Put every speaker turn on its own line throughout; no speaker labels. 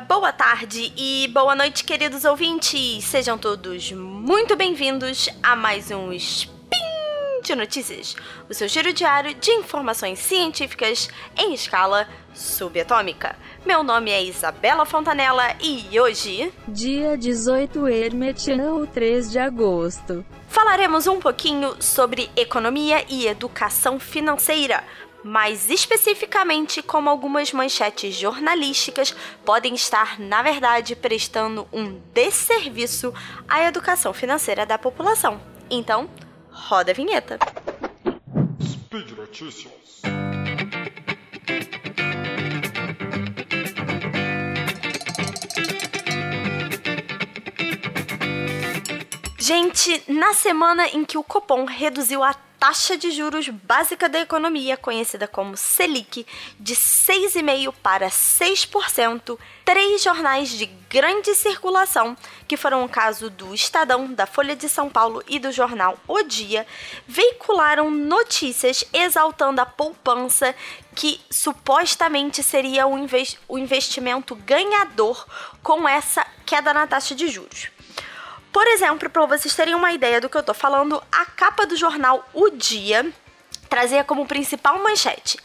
boa tarde e boa noite, queridos ouvintes. Sejam todos muito bem-vindos a mais um Spin de Notícias, o seu giro diário de informações científicas em escala subatômica. Meu nome é Isabela Fontanella e hoje,
dia 18 Hermetiano, 3 de agosto,
falaremos um pouquinho sobre economia e educação financeira mais especificamente como algumas manchetes jornalísticas podem estar, na verdade, prestando um desserviço à educação financeira da população. Então, roda a vinheta. Speed Notícias. Gente, na semana em que o Copom reduziu a taxa de juros básica da economia, conhecida como Selic, de 6,5% para 6%, três jornais de grande circulação, que foram o caso do Estadão, da Folha de São Paulo e do jornal O Dia, veicularam notícias exaltando a poupança que supostamente seria o, investimento ganhador com essa queda na taxa de juros. Por exemplo, para vocês terem uma ideia do que eu tô falando, a capa do jornal O Dia trazia como principal manchete: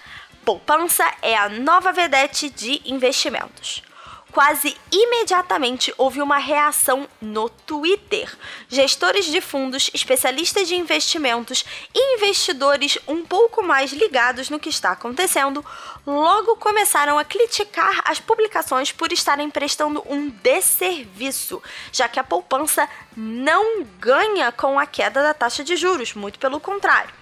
Poupança é a nova vedete de investimentos. Quase imediatamente houve uma reação no Twitter. Gestores de fundos, especialistas de investimentos e investidores um pouco mais ligados no que está acontecendo logo começaram a criticar as publicações por estarem prestando um desserviço, já que a poupança não ganha com a queda da taxa de juros, muito pelo contrário.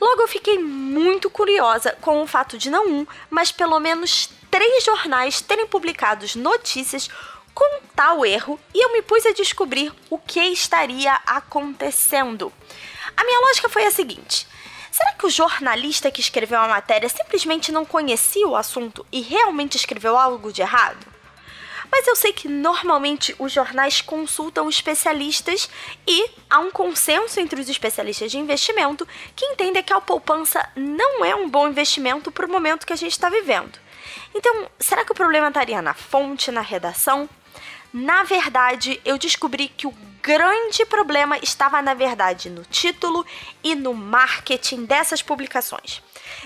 Logo eu fiquei muito curiosa com o fato de não um, mas pelo menos três jornais terem publicado notícias com tal erro e eu me pus a descobrir o que estaria acontecendo. A minha lógica foi a seguinte: será que o jornalista que escreveu a matéria simplesmente não conhecia o assunto e realmente escreveu algo de errado? Mas eu sei que normalmente os jornais consultam especialistas e há um consenso entre os especialistas de investimento que entendem que a poupança não é um bom investimento para o momento que a gente está vivendo. Então, será que o problema estaria na fonte, na redação? Na verdade, eu descobri que o grande problema estava, na verdade, no título e no marketing dessas publicações.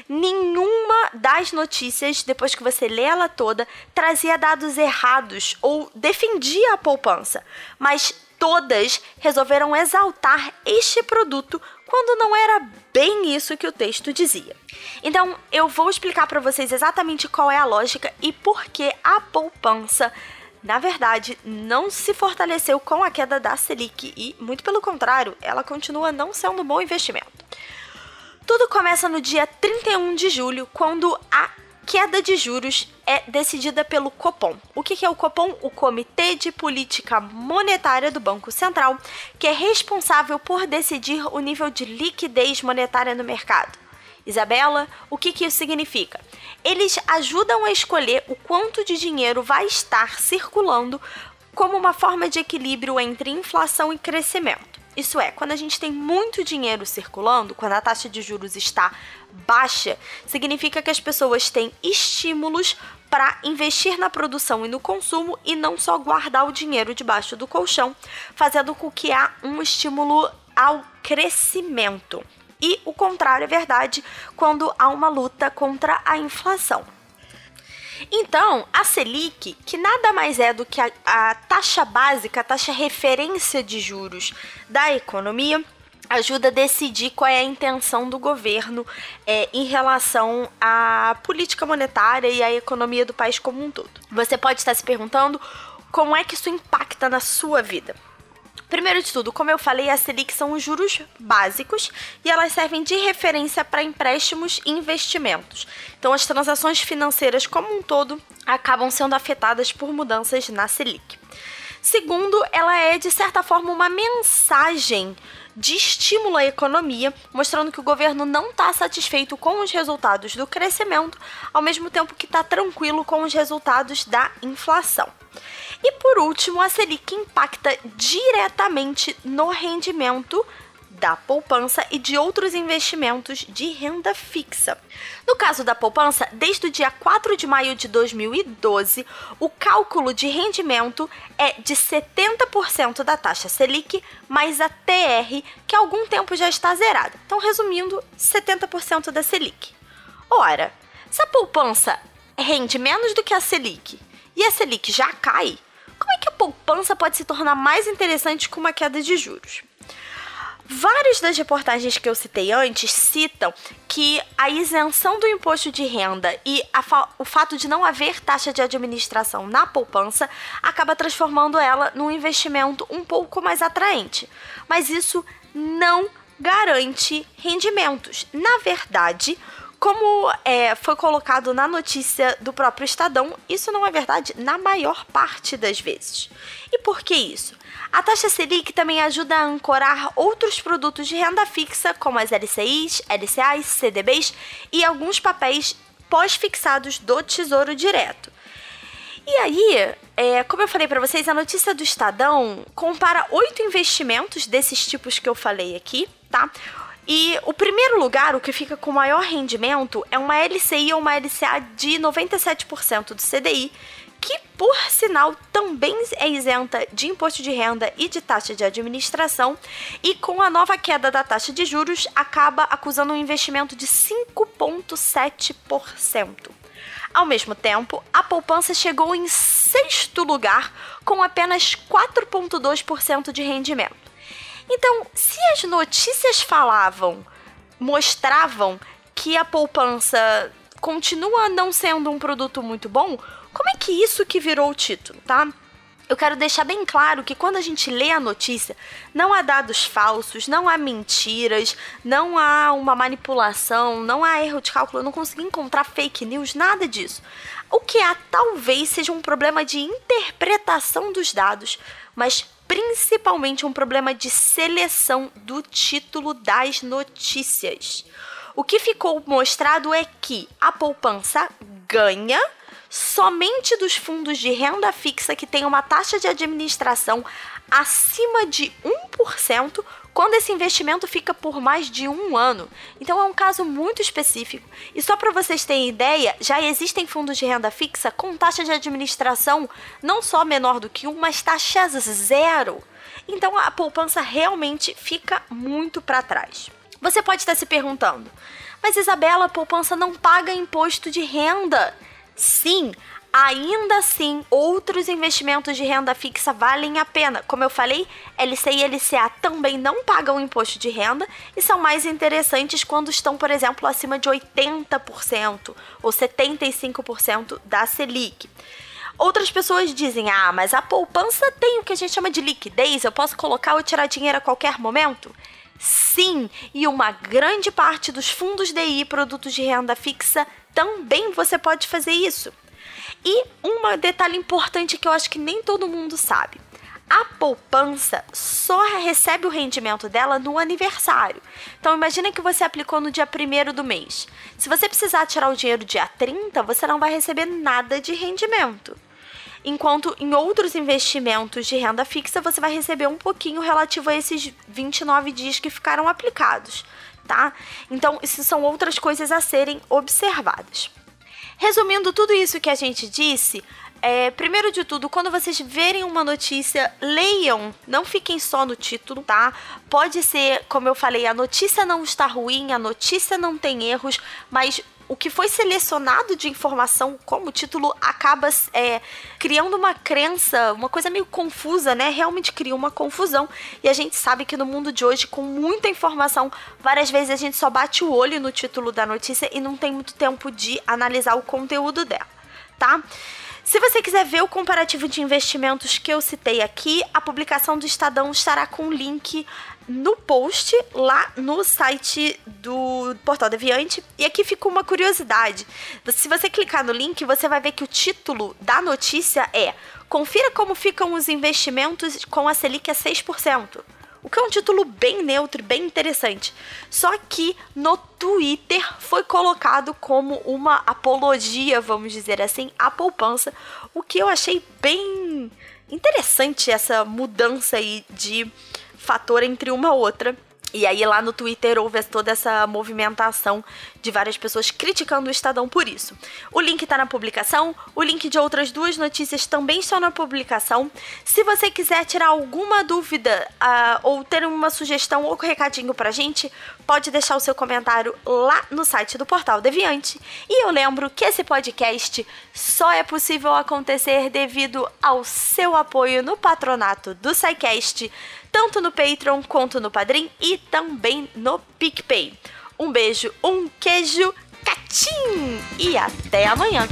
Nenhuma das notícias, depois que você lê ela toda, trazia dados errados ou defendia a poupança, mas todas resolveram exaltar este produto quando não era bem isso que o texto dizia. Então, eu vou explicar para vocês exatamente qual é a lógica e por que a poupança na verdade, não se fortaleceu com a queda da Selic e, muito pelo contrário, ela continua não sendo um bom investimento. Tudo começa no dia 31 de julho, quando a queda de juros é decidida pelo Copom. O que é o Copom? O Comitê de Política Monetária do Banco Central, que é responsável por decidir o nível de liquidez monetária no mercado. Isabela, o que, que isso significa? Eles ajudam a escolher o quanto de dinheiro vai estar circulando como uma forma de equilíbrio entre inflação e crescimento. Isso é, quando a gente tem muito dinheiro circulando, quando a taxa de juros está baixa, significa que as pessoas têm estímulos para investir na produção e no consumo e não só guardar o dinheiro debaixo do colchão, fazendo com que há um estímulo ao crescimento. E o contrário é verdade quando há uma luta contra a inflação. Então, a Selic, que nada mais é do que a, a taxa básica, a taxa referência de juros da economia, ajuda a decidir qual é a intenção do governo é, em relação à política monetária e à economia do país como um todo. Você pode estar se perguntando como é que isso impacta na sua vida. Primeiro de tudo, como eu falei, a Selic são os juros básicos e elas servem de referência para empréstimos e investimentos. Então, as transações financeiras como um todo acabam sendo afetadas por mudanças na Selic. Segundo, ela é de certa forma uma mensagem de estímulo à economia, mostrando que o governo não está satisfeito com os resultados do crescimento, ao mesmo tempo que está tranquilo com os resultados da inflação. E por último, a Selic impacta diretamente no rendimento da poupança e de outros investimentos de renda fixa. No caso da poupança, desde o dia 4 de maio de 2012, o cálculo de rendimento é de 70% da taxa Selic mais a TR, que há algum tempo já está zerada. Então, resumindo, 70% da Selic. Ora, se a poupança rende menos do que a Selic e a Selic já cai, que a poupança pode se tornar mais interessante com uma queda de juros? Várias das reportagens que eu citei antes citam que a isenção do imposto de renda e fa o fato de não haver taxa de administração na poupança acaba transformando ela num investimento um pouco mais atraente. Mas isso não garante rendimentos. Na verdade, como é, foi colocado na notícia do próprio Estadão, isso não é verdade na maior parte das vezes. E por que isso? A taxa Selic também ajuda a ancorar outros produtos de renda fixa, como as LCIs, LCAs, CDBs e alguns papéis pós-fixados do Tesouro Direto. E aí, é, como eu falei para vocês, a notícia do Estadão compara oito investimentos desses tipos que eu falei aqui, tá? E o primeiro lugar, o que fica com maior rendimento, é uma LCI ou uma LCA de 97% do CDI, que, por sinal, também é isenta de imposto de renda e de taxa de administração, e com a nova queda da taxa de juros, acaba acusando um investimento de 5,7%. Ao mesmo tempo, a poupança chegou em sexto lugar, com apenas 4,2% de rendimento. Então, se as notícias falavam, mostravam que a poupança continua não sendo um produto muito bom, como é que isso que virou o título, tá? Eu quero deixar bem claro que quando a gente lê a notícia, não há dados falsos, não há mentiras, não há uma manipulação, não há erro de cálculo, eu não consegui encontrar fake news, nada disso. O que há talvez seja um problema de interpretação dos dados, mas principalmente um problema de seleção do título das notícias. O que ficou mostrado é que a poupança ganha somente dos fundos de renda fixa que têm uma taxa de administração acima de 1% quando esse investimento fica por mais de um ano. Então é um caso muito específico. E só para vocês terem ideia, já existem fundos de renda fixa com taxa de administração não só menor do que um, mas taxa zero. Então a poupança realmente fica muito para trás. Você pode estar se perguntando, mas Isabela, a poupança não paga imposto de renda. Sim, Ainda assim, outros investimentos de renda fixa valem a pena. Como eu falei, LC e LCA também não pagam imposto de renda e são mais interessantes quando estão, por exemplo, acima de 80% ou 75% da Selic. Outras pessoas dizem: ah, mas a poupança tem o que a gente chama de liquidez, eu posso colocar ou tirar dinheiro a qualquer momento? Sim, e uma grande parte dos fundos DI, produtos de renda fixa, também você pode fazer isso. E um detalhe importante que eu acho que nem todo mundo sabe. A poupança só recebe o rendimento dela no aniversário. Então imagine que você aplicou no dia 1 do mês. Se você precisar tirar o dinheiro dia 30, você não vai receber nada de rendimento. Enquanto em outros investimentos de renda fixa você vai receber um pouquinho relativo a esses 29 dias que ficaram aplicados, tá? Então, isso são outras coisas a serem observadas. Resumindo tudo isso que a gente disse, é, primeiro de tudo, quando vocês verem uma notícia, leiam, não fiquem só no título, tá? Pode ser, como eu falei, a notícia não está ruim, a notícia não tem erros, mas o que foi selecionado de informação como título acaba é, criando uma crença, uma coisa meio confusa, né? Realmente cria uma confusão. E a gente sabe que no mundo de hoje, com muita informação, várias vezes a gente só bate o olho no título da notícia e não tem muito tempo de analisar o conteúdo dela, tá? Se você quiser ver o comparativo de investimentos que eu citei aqui, a publicação do Estadão estará com o link no post lá no site do Portal Deviante. E aqui ficou uma curiosidade. Se você clicar no link, você vai ver que o título da notícia é Confira como ficam os investimentos com a Selic a 6%. O que é um título bem neutro, bem interessante. Só que no Twitter foi colocado como uma apologia, vamos dizer assim, à poupança, o que eu achei bem interessante essa mudança aí de fator entre uma outra. E aí lá no Twitter houve toda essa movimentação de várias pessoas criticando o Estadão por isso. O link está na publicação, o link de outras duas notícias também está na publicação. Se você quiser tirar alguma dúvida uh, ou ter uma sugestão ou recadinho pra gente, pode deixar o seu comentário lá no site do Portal Deviante. E eu lembro que esse podcast só é possível acontecer devido ao seu apoio no patronato do SciCast, tanto no Patreon quanto no Padrim e também no PicPay. Um beijo, um queijo, catim! E até amanhã!